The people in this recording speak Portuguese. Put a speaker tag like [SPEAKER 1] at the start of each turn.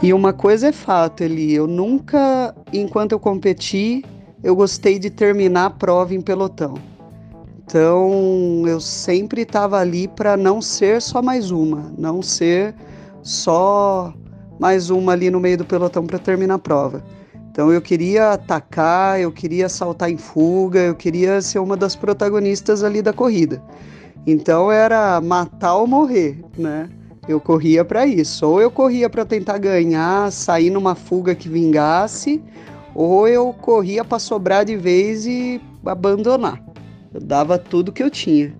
[SPEAKER 1] E uma coisa é fato, Eli, eu nunca, enquanto eu competi, eu gostei de terminar a prova em pelotão. Então, eu sempre estava ali para não ser só mais uma, não ser só mais uma ali no meio do pelotão para terminar a prova. Então, eu queria atacar, eu queria saltar em fuga, eu queria ser uma das protagonistas ali da corrida. Então, era matar ou morrer, né? Eu corria para isso. Ou eu corria para tentar ganhar, sair numa fuga que vingasse, ou eu corria para sobrar de vez e abandonar. Eu dava tudo que eu tinha.